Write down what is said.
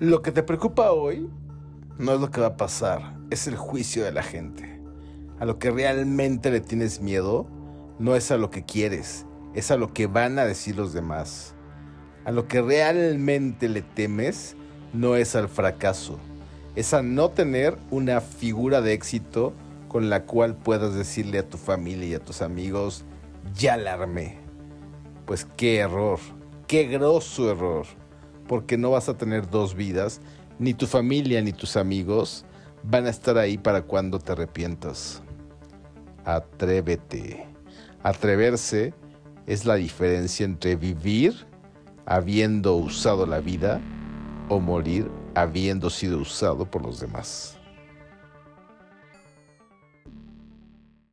Lo que te preocupa hoy no es lo que va a pasar, es el juicio de la gente. A lo que realmente le tienes miedo no es a lo que quieres, es a lo que van a decir los demás. A lo que realmente le temes no es al fracaso, es a no tener una figura de éxito con la cual puedas decirle a tu familia y a tus amigos, ya la armé. Pues qué error, qué grosso error, porque no vas a tener dos vidas, ni tu familia ni tus amigos van a estar ahí para cuando te arrepientas. Atrévete. Atreverse es la diferencia entre vivir habiendo usado la vida o morir habiendo sido usado por los demás.